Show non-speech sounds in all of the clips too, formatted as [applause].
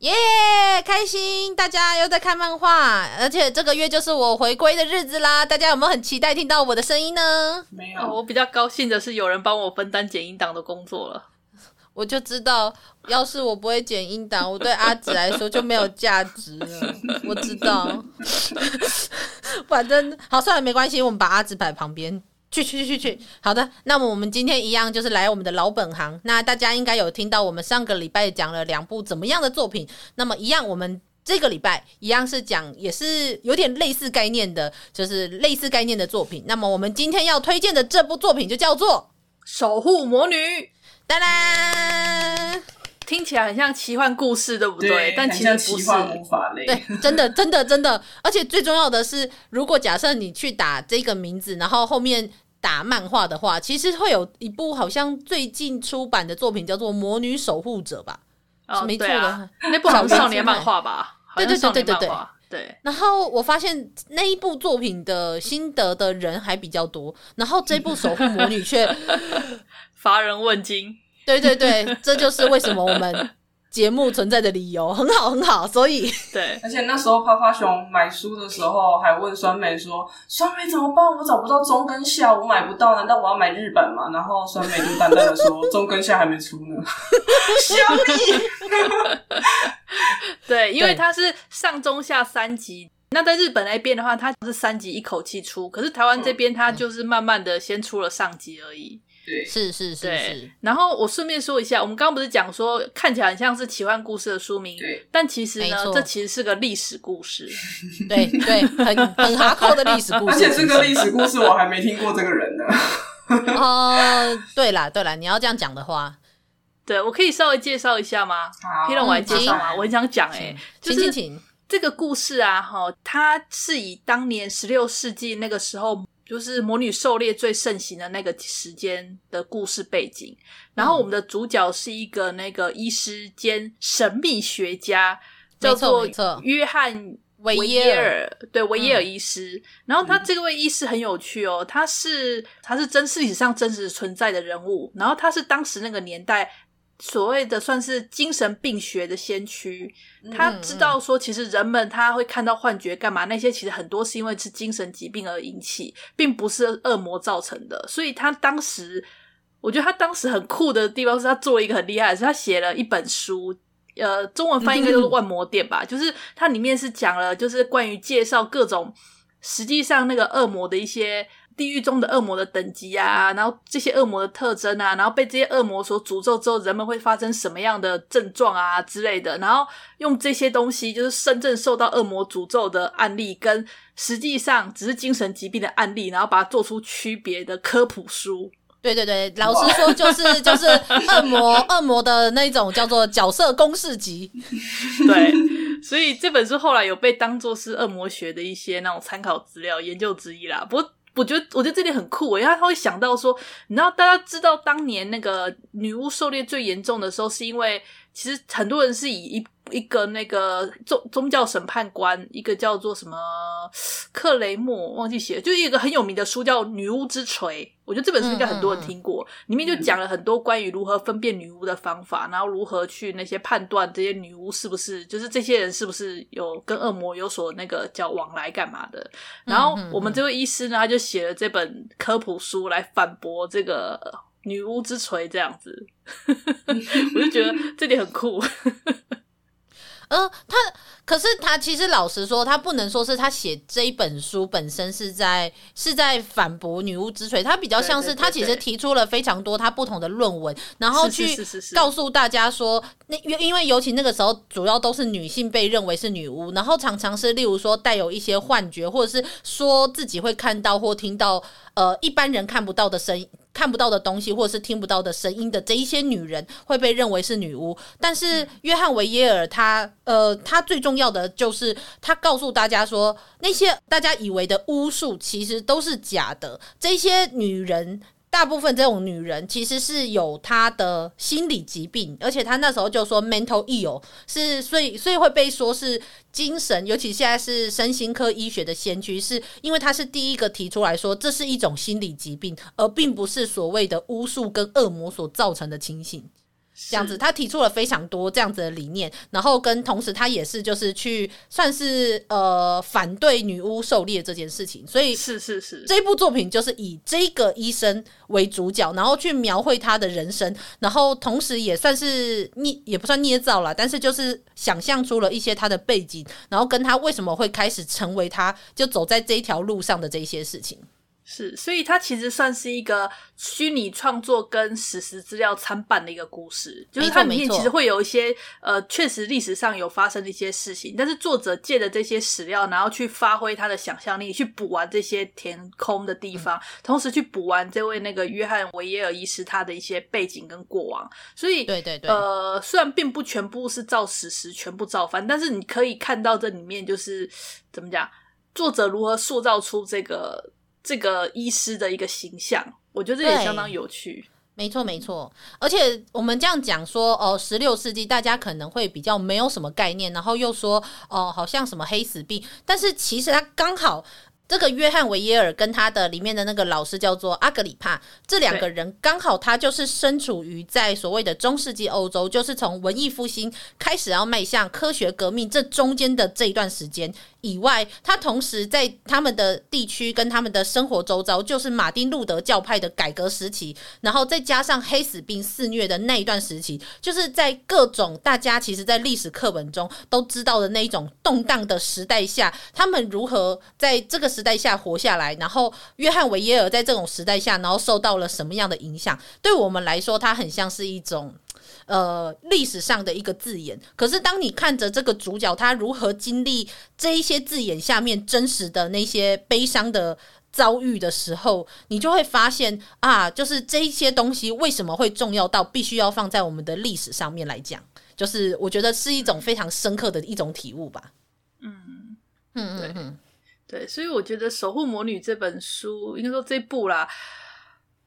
耶，yeah, 开心！大家又在看漫画，而且这个月就是我回归的日子啦。大家有没有很期待听到我的声音呢？没有，哦，我比较高兴的是有人帮我分担剪音档的工作了。我就知道，要是我不会剪音档，我对阿紫来说就没有价值了。[laughs] 我知道，[laughs] 反正好，算了，没关系，我们把阿紫摆旁边。去去去去去，好的。那么我们今天一样就是来我们的老本行。那大家应该有听到我们上个礼拜讲了两部怎么样的作品。那么一样，我们这个礼拜一样是讲，也是有点类似概念的，就是类似概念的作品。那么我们今天要推荐的这部作品就叫做《守护魔女》。当然，听起来很像奇幻故事，对不对？对，但其实不是。对，真的，真的，真的。而且最重要的是，如果假设你去打这个名字，然后后面。打漫画的话，其实会有一部好像最近出版的作品叫做《魔女守护者》吧？哦，是没错的，啊、那部好像少年漫画吧？对对对对对对对。然后我发现那一部作品的心得的人还比较多，然后这部《守护魔女》却 [laughs] 乏人问津。对对对，[laughs] 这就是为什么我们。节目存在的理由很好很好，所以对，而且那时候趴趴熊买书的时候还问酸梅说：“酸梅怎么办？我找不到中跟下，我买不到，难道我要买日本吗？”然后酸梅就淡淡的说：“中跟下还没出呢。”小米，对，因为它是上中下三集，那在日本那边的话，它是三集一口气出，可是台湾这边它就是慢慢的先出了上集而已。对，是是是是。然后我顺便说一下，我们刚刚不是讲说看起来很像是奇幻故事的书名，对，但其实呢，这其实是个历史故事。[laughs] 对对，很很 [laughs] 哈扣的历史故事。而且这个历史故事我还没听过这个人呢。[laughs] 哦、呃，对啦对啦，你要这样讲的话，对，我可以稍微介绍一下吗？可以让我来介绍吗？我很想讲哎、欸，就是这个故事啊，哈，它是以当年十六世纪那个时候。就是魔女狩猎最盛行的那个时间的故事背景，然后我们的主角是一个那个医师兼神秘学家，叫做约翰维耶尔，对，维耶尔医师。嗯、然后他这个位医师很有趣哦，他是他是真历史上真实存在的人物，然后他是当时那个年代。所谓的算是精神病学的先驱，他知道说，其实人们他会看到幻觉干嘛？那些其实很多是因为是精神疾病而引起，并不是恶魔造成的。所以他当时，我觉得他当时很酷的地方是他做了一个很厉害的事，他写了一本书，呃，中文翻译应该就是《万魔殿》吧，就是它里面是讲了，就是关于介绍各种实际上那个恶魔的一些。地狱中的恶魔的等级啊，然后这些恶魔的特征啊，然后被这些恶魔所诅咒之后，人们会发生什么样的症状啊之类的，然后用这些东西，就是真正受到恶魔诅咒的案例，跟实际上只是精神疾病的案例，然后把它做出区别的科普书。对对对，老实说，就是 [laughs] 就是恶魔恶魔的那种叫做角色公式集。对，所以这本书后来有被当做是恶魔学的一些那种参考资料研究之一啦。不过。我觉得，我觉得这点很酷，因为他会想到说，你知道，大家知道当年那个女巫狩猎最严重的时候，是因为其实很多人是以一。一个那个宗宗教审判官，一个叫做什么克雷默，忘记写了，就一个很有名的书叫《女巫之锤》。我觉得这本书应该很多人听过，嗯嗯嗯，里面就讲了很多关于如何分辨女巫的方法，然后如何去那些判断这些女巫是不是，就是这些人是不是有跟恶魔有所那个叫往来干嘛的。然后我们这位医师呢，他就写了这本科普书来反驳这个女巫之锤这样子，[laughs] 我就觉得这点很酷。嗯、呃，他可是他其实老实说，他不能说是他写这一本书本身是在是在反驳女巫之锤，他比较像是他其实提出了非常多他不同的论文，然后去告诉大家说，那因因为尤其那个时候主要都是女性被认为是女巫，然后常常是例如说带有一些幻觉，或者是说自己会看到或听到呃一般人看不到的声音。看不到的东西或者是听不到的声音的这一些女人会被认为是女巫。但是约翰维耶尔他呃，他最重要的就是他告诉大家说，那些大家以为的巫术其实都是假的，这些女人。大部分这种女人其实是有她的心理疾病，而且她那时候就说 mental ill 是，所以所以会被说是精神，尤其现在是身心科医学的先驱，是因为她是第一个提出来说这是一种心理疾病，而并不是所谓的巫术跟恶魔所造成的情形。这样子，他提出了非常多这样子的理念，然后跟同时他也是就是去算是呃反对女巫狩猎这件事情，所以是是是，这部作品就是以这个医生为主角，然后去描绘他的人生，然后同时也算是捏也不算捏造了，但是就是想象出了一些他的背景，然后跟他为什么会开始成为他就走在这一条路上的这些事情。是，所以它其实算是一个虚拟创作跟史实资料参半的一个故事，就是它里面其实会有一些呃，确实历史上有发生的一些事情，但是作者借着这些史料，然后去发挥他的想象力，去补完这些填空的地方，嗯、同时去补完这位那个约翰维耶尔医师他的一些背景跟过往。所以，对对对，呃，虽然并不全部是照史实全部照翻，但是你可以看到这里面就是怎么讲，作者如何塑造出这个。这个医师的一个形象，我觉得这也相当有趣。没错，没错。而且我们这样讲说，哦，十六世纪大家可能会比较没有什么概念，然后又说，哦，好像什么黑死病，但是其实它刚好。这个约翰维耶尔跟他的里面的那个老师叫做阿格里帕，这两个人刚好他就是身处于在所谓的中世纪欧洲，就是从文艺复兴开始要迈向科学革命这中间的这一段时间以外，他同时在他们的地区跟他们的生活周遭，就是马丁路德教派的改革时期，然后再加上黑死病肆虐的那一段时期，就是在各种大家其实在历史课本中都知道的那一种动荡的时代下，他们如何在这个时时代下活下来，然后约翰维耶尔在这种时代下，然后受到了什么样的影响？对我们来说，它很像是一种呃历史上的一个字眼。可是，当你看着这个主角他如何经历这一些字眼下面真实的那些悲伤的遭遇的时候，你就会发现啊，就是这一些东西为什么会重要到必须要放在我们的历史上面来讲？就是我觉得是一种非常深刻的一种体悟吧。嗯嗯嗯嗯。对，所以我觉得《守护魔女》这本书，应该说这部啦，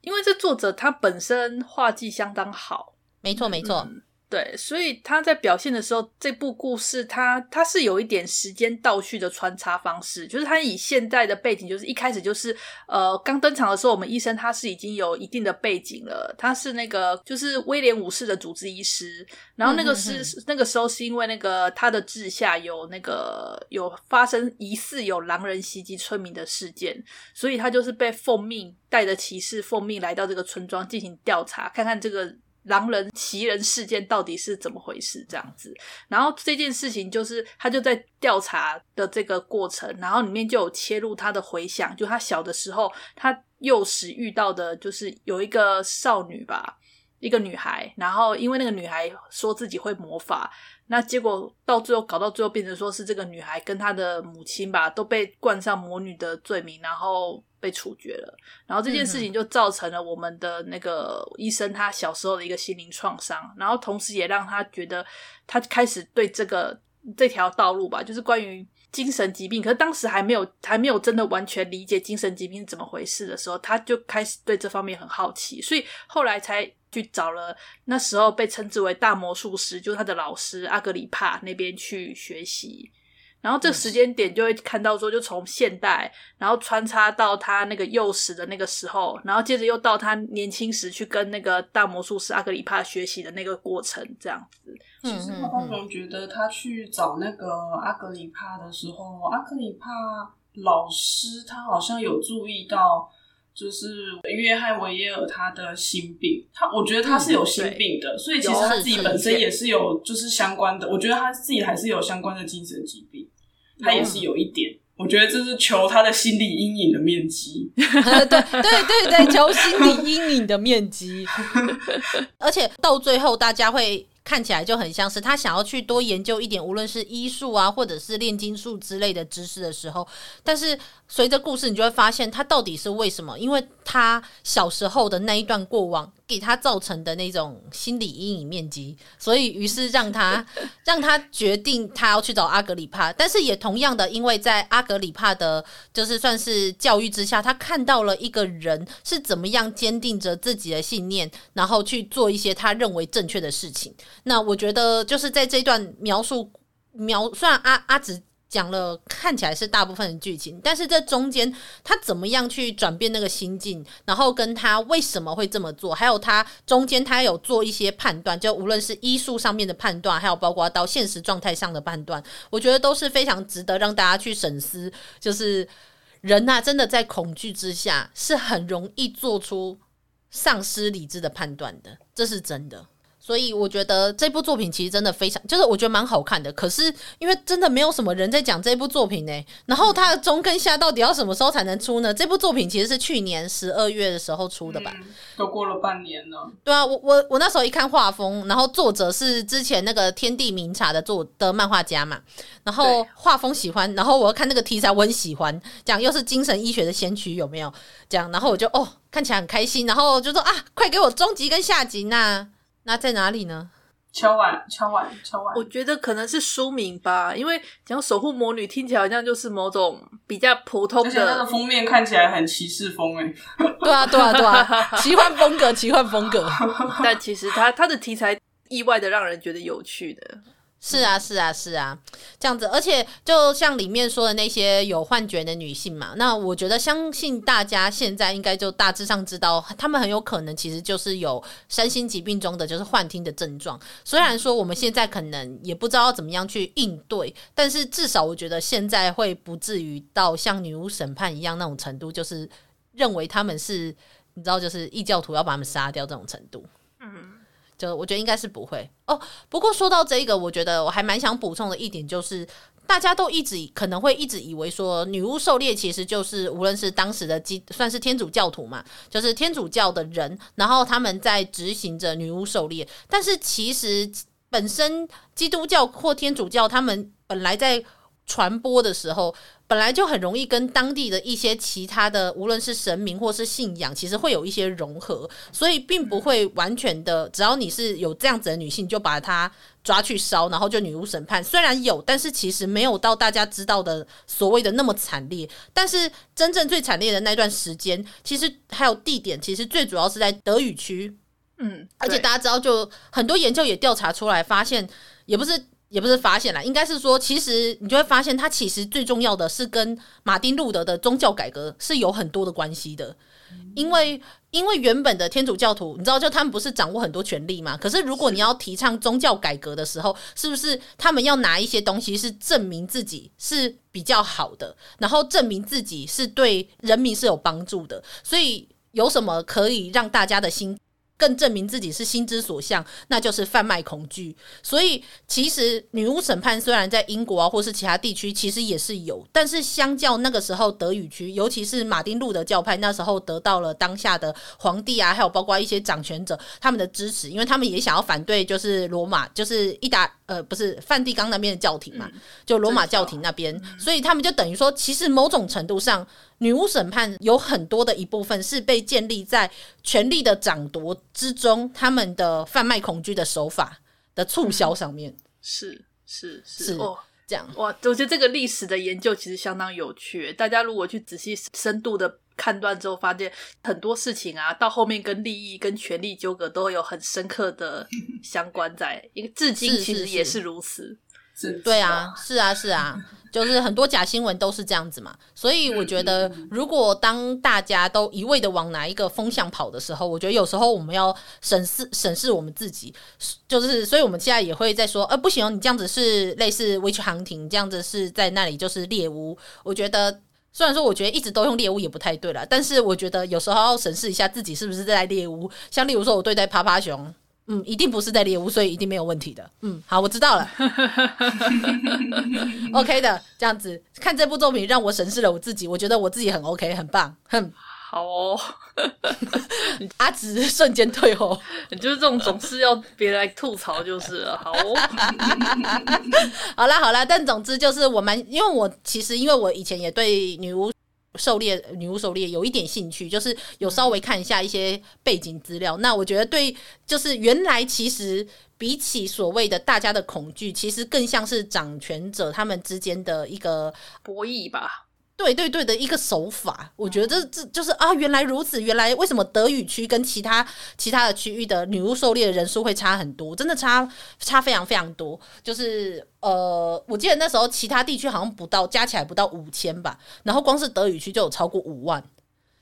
因为这作者他本身画技相当好，没错没错。嗯对，所以他在表现的时候，这部故事他他是有一点时间倒叙的穿插方式，就是他以现代的背景，就是一开始就是呃刚登场的时候，我们医生他是已经有一定的背景了，他是那个就是威廉五世的主治医师，然后那个是、那个时候是因为那个他的治下有那个有发生疑似有狼人袭击村民的事件，所以他就是被奉命带着骑士奉命来到这个村庄进行调查，看看这个。狼人袭人事件到底是怎么回事？这样子，然后这件事情就是他就在调查的这个过程，然后里面就有切入他的回想，就他小的时候，他幼时遇到的，就是有一个少女吧，一个女孩，然后因为那个女孩说自己会魔法，那结果到最后搞到最后变成说是这个女孩跟她的母亲吧，都被冠上魔女的罪名，然后。被处决了，然后这件事情就造成了我们的那个医生他小时候的一个心灵创伤，然后同时也让他觉得他开始对这个这条道路吧，就是关于精神疾病，可是当时还没有还没有真的完全理解精神疾病是怎么回事的时候，他就开始对这方面很好奇，所以后来才去找了那时候被称之为大魔术师，就是他的老师阿格里帕那边去学习。然后这时间点就会看到说，就从现代，然后穿插到他那个幼时的那个时候，然后接着又到他年轻时去跟那个大魔术师阿格里帕学习的那个过程，这样子。其实我刚刚觉得他去找那个阿格里帕的时候，阿格里帕老师他好像有注意到，就是约翰维耶尔他的心病，他我觉得他是有心病的，所以其实他自己本身也是有就是相关的，我觉得他自己还是有相关的精神疾病。他也是有一点，我觉得这是求他的心理阴影的面积。[laughs] 对对对对，求心理阴影的面积。[laughs] 而且到最后，大家会看起来就很像是他想要去多研究一点，无论是医术啊，或者是炼金术之类的知识的时候。但是随着故事，你就会发现他到底是为什么？因为他小时候的那一段过往给他造成的那种心理阴影面积，所以于是让他 [laughs] 让他决定他要去找阿格里帕，但是也同样的，因为在阿格里帕的，就是算是教育之下，他看到了一个人是怎么样坚定着自己的信念，然后去做一些他认为正确的事情。那我觉得就是在这段描述描，虽然阿阿紫。讲了看起来是大部分的剧情，但是这中间他怎么样去转变那个心境，然后跟他为什么会这么做，还有他中间他有做一些判断，就无论是医术上面的判断，还有包括到现实状态上的判断，我觉得都是非常值得让大家去审思。就是人呐，真的在恐惧之下是很容易做出丧失理智的判断的，这是真的。所以我觉得这部作品其实真的非常，就是我觉得蛮好看的。可是因为真的没有什么人在讲这部作品呢、欸，然后它的中跟下到底要什么时候才能出呢？这部作品其实是去年十二月的时候出的吧？嗯、都过了半年了。对啊，我我我那时候一看画风，然后作者是之前那个《天地明察》的作的漫画家嘛，然后画风喜欢，然后我看那个题材我很喜欢，讲又是精神医学的先驱有没有？这样，然后我就哦看起来很开心，然后就说啊，快给我终极跟下集呐！那在哪里呢？敲碗，敲碗，敲碗。我觉得可能是书名吧，因为讲守护魔女听起来好像就是某种比较普通的。而且那个封面看起来很骑士风哎。对啊，对啊，对啊，奇幻风格，奇幻风格。[laughs] 但其实它它的题材意外的让人觉得有趣的。是啊，是啊，是啊，这样子，而且就像里面说的那些有幻觉的女性嘛，那我觉得相信大家现在应该就大致上知道，她们很有可能其实就是有身心疾病中的就是幻听的症状。虽然说我们现在可能也不知道怎么样去应对，但是至少我觉得现在会不至于到像女巫审判一样那种程度，就是认为他们是你知道，就是异教徒要把他们杀掉这种程度。就我觉得应该是不会哦。不过说到这个，我觉得我还蛮想补充的一点就是，大家都一直可能会一直以为说，女巫狩猎其实就是无论是当时的基算是天主教徒嘛，就是天主教的人，然后他们在执行着女巫狩猎。但是其实本身基督教或天主教他们本来在传播的时候。本来就很容易跟当地的一些其他的，无论是神明或是信仰，其实会有一些融合，所以并不会完全的，只要你是有这样子的女性，就把她抓去烧，然后就女巫审判。虽然有，但是其实没有到大家知道的所谓的那么惨烈。但是真正最惨烈的那段时间，其实还有地点，其实最主要是在德语区。嗯，而且大家知道，就很多研究也调查出来，发现也不是。也不是发现了，应该是说，其实你就会发现，它其实最重要的是跟马丁路德的宗教改革是有很多的关系的，因为因为原本的天主教徒，你知道，就他们不是掌握很多权力嘛？可是如果你要提倡宗教改革的时候，是不是他们要拿一些东西是证明自己是比较好的，然后证明自己是对人民是有帮助的？所以有什么可以让大家的心？更证明自己是心之所向，那就是贩卖恐惧。所以，其实女巫审判虽然在英国啊，或是其他地区，其实也是有，但是相较那个时候德语区，尤其是马丁路德教派，那时候得到了当下的皇帝啊，还有包括一些掌权者他们的支持，因为他们也想要反对，就是罗马，就是意大呃不是梵蒂冈那边的教廷嘛，就罗马教廷那边，所以他们就等于说，其实某种程度上。女巫审判有很多的一部分是被建立在权力的掌夺之中，他们的贩卖恐惧的手法的促销上面，是是是，是哦，这样哇！我觉得这个历史的研究其实相当有趣。大家如果去仔细深度的判断之后，发现很多事情啊，到后面跟利益、跟权力纠葛都有很深刻的相关在，因为至今其实也是如此。对啊，是啊，是啊。就是很多假新闻都是这样子嘛，所以我觉得，如果当大家都一味的往哪一个风向跑的时候，我觉得有时候我们要审视审视我们自己，就是，所以我们现在也会在说，呃，不行，你这样子是类似 witch hunting，这样子是在那里就是猎巫。我觉得，虽然说我觉得一直都用猎物也不太对了，但是我觉得有时候要审视一下自己是不是在猎物。像例如说，我对待趴趴熊。嗯，一定不是在猎物，所以一定没有问题的。嗯，好，我知道了。[laughs] OK 的，这样子看这部作品让我审视了我自己，我觉得我自己很 OK，很棒。哼，好哦。[laughs] 阿紫瞬间退后，你 [laughs] 就是这种总是要别人来吐槽就是了。好哦。好啦好啦，但总之就是我蛮，因为我其实因为我以前也对女巫。狩猎女巫狩猎有一点兴趣，就是有稍微看一下一些背景资料。那我觉得对，就是原来其实比起所谓的大家的恐惧，其实更像是掌权者他们之间的一个博弈吧。对对对的一个手法，我觉得这这就是啊，原来如此，原来为什么德语区跟其他其他的区域的女巫狩猎的人数会差很多，真的差差非常非常多。就是呃，我记得那时候其他地区好像不到，加起来不到五千吧，然后光是德语区就有超过五万，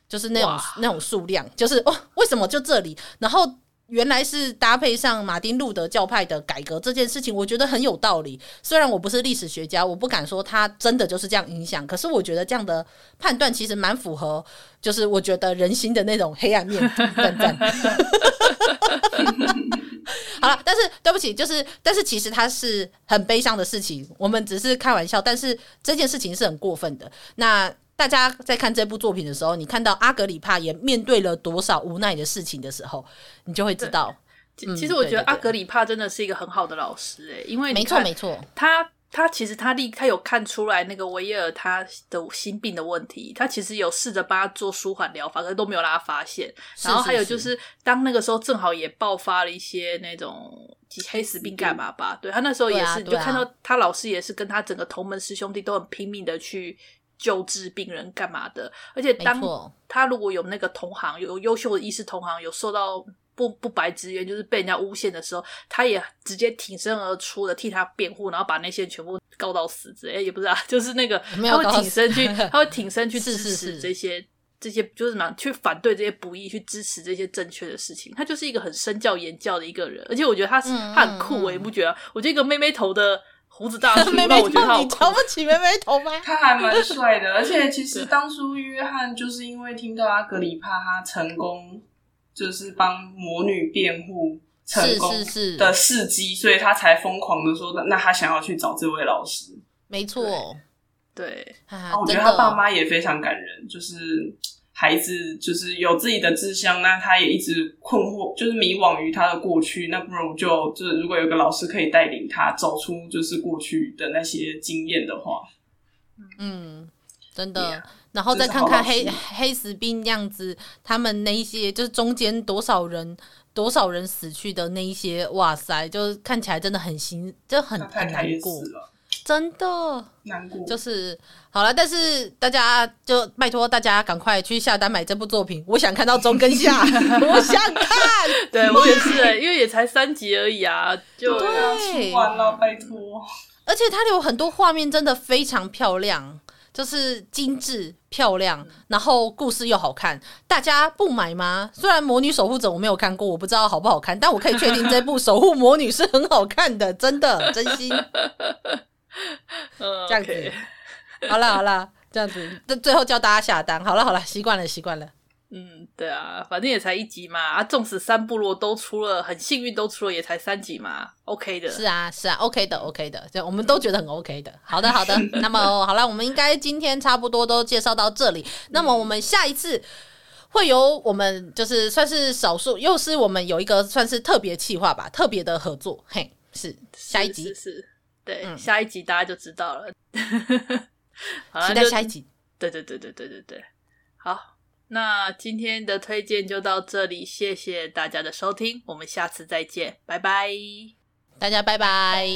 就是那种那种数量，就是哦，为什么就这里？然后。原来是搭配上马丁路德教派的改革这件事情，我觉得很有道理。虽然我不是历史学家，我不敢说他真的就是这样影响，可是我觉得这样的判断其实蛮符合，就是我觉得人心的那种黑暗面。赞赞。[laughs] 好了，但是对不起，就是但是其实它是很悲伤的事情，我们只是开玩笑，但是这件事情是很过分的。那。大家在看这部作品的时候，你看到阿格里帕也面对了多少无奈的事情的时候，你就会知道。嗯、其实我觉得阿格里帕真的是一个很好的老师诶、欸，因为没错没错，他他其实他立他有看出来那个维耶尔他的心病的问题，他其实有试着帮他做舒缓疗法，可是都没有让他发现。然后还有就是，当那个时候正好也爆发了一些那种黑死病干嘛吧？对他那时候也是，你就看到他老师也是跟他整个同门师兄弟都很拼命的去。救治病人干嘛的？而且当他如果有那个同行，有优秀的医师同行，有受到不不白之冤，就是被人家诬陷的时候，他也直接挺身而出的替他辩护，然后把那些人全部告到死之类。哎，也不知道，[laughs] 就是那个 [laughs] 他会挺身去，他会挺身去支持这些是是是这些，就是什么去反对这些不义，去支持这些正确的事情。他就是一个很身教言教的一个人，而且我觉得他是、嗯、他很酷，我也不觉得？我觉得一个妹妹头的。胡子大叔，妹妹头，你瞧不起妹妹头吗？[laughs] 他还蛮帅的，[laughs] 而且其实当初约翰就是因为听到阿格里帕他成功，就是帮魔女辩护成功的事迹，所以他才疯狂的说，那他想要去找这位老师。没错，对，啊，我觉得他爸妈也非常感人，就是。孩子就是有自己的志向，那他也一直困惑，就是迷惘于他的过去。那不如就就是，如果有个老师可以带领他走出就是过去的那些经验的话，嗯，真的。Yeah, 然后再看看黑黑死病样子，他们那一些就是中间多少人多少人死去的那一些，哇塞，就是看起来真的很心，就很很难过。真的难过，就是好了，但是大家就拜托大家赶快去下单买这部作品，我想看到中跟下，[laughs] 我想看，对我也是，因为也才三集而已啊，就要出完了，拜托。而且它有很多画面真的非常漂亮，就是精致漂亮，然后故事又好看，大家不买吗？虽然《魔女守护者》我没有看过，我不知道好不好看，但我可以确定这部《守护魔女》是很好看的，真的真心。[laughs] [laughs] 这样子，okay. [laughs] 好了好了，这样子，最最后叫大家下单。好了好了，习惯了习惯了。嗯，对啊，反正也才一集嘛。啊，纵使三部落都出了，很幸运都出了，也才三集嘛，OK 的。是啊是啊，OK 的 OK 的，就我们都觉得很 OK 的。好的好的，[laughs] 那么好了，我们应该今天差不多都介绍到这里。那么我们下一次会有我们就是算是少数，又是我们有一个算是特别企划吧，特别的合作。嘿，是下一集是。对、嗯，下一集大家就知道了。[laughs] 好，期待下一集。对对对对对对对。好，那今天的推荐就到这里，谢谢大家的收听，我们下次再见，拜拜，大家拜拜。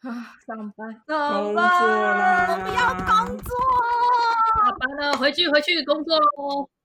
啊，上班，上班，我不要工作，下班了，回去回去工作喽。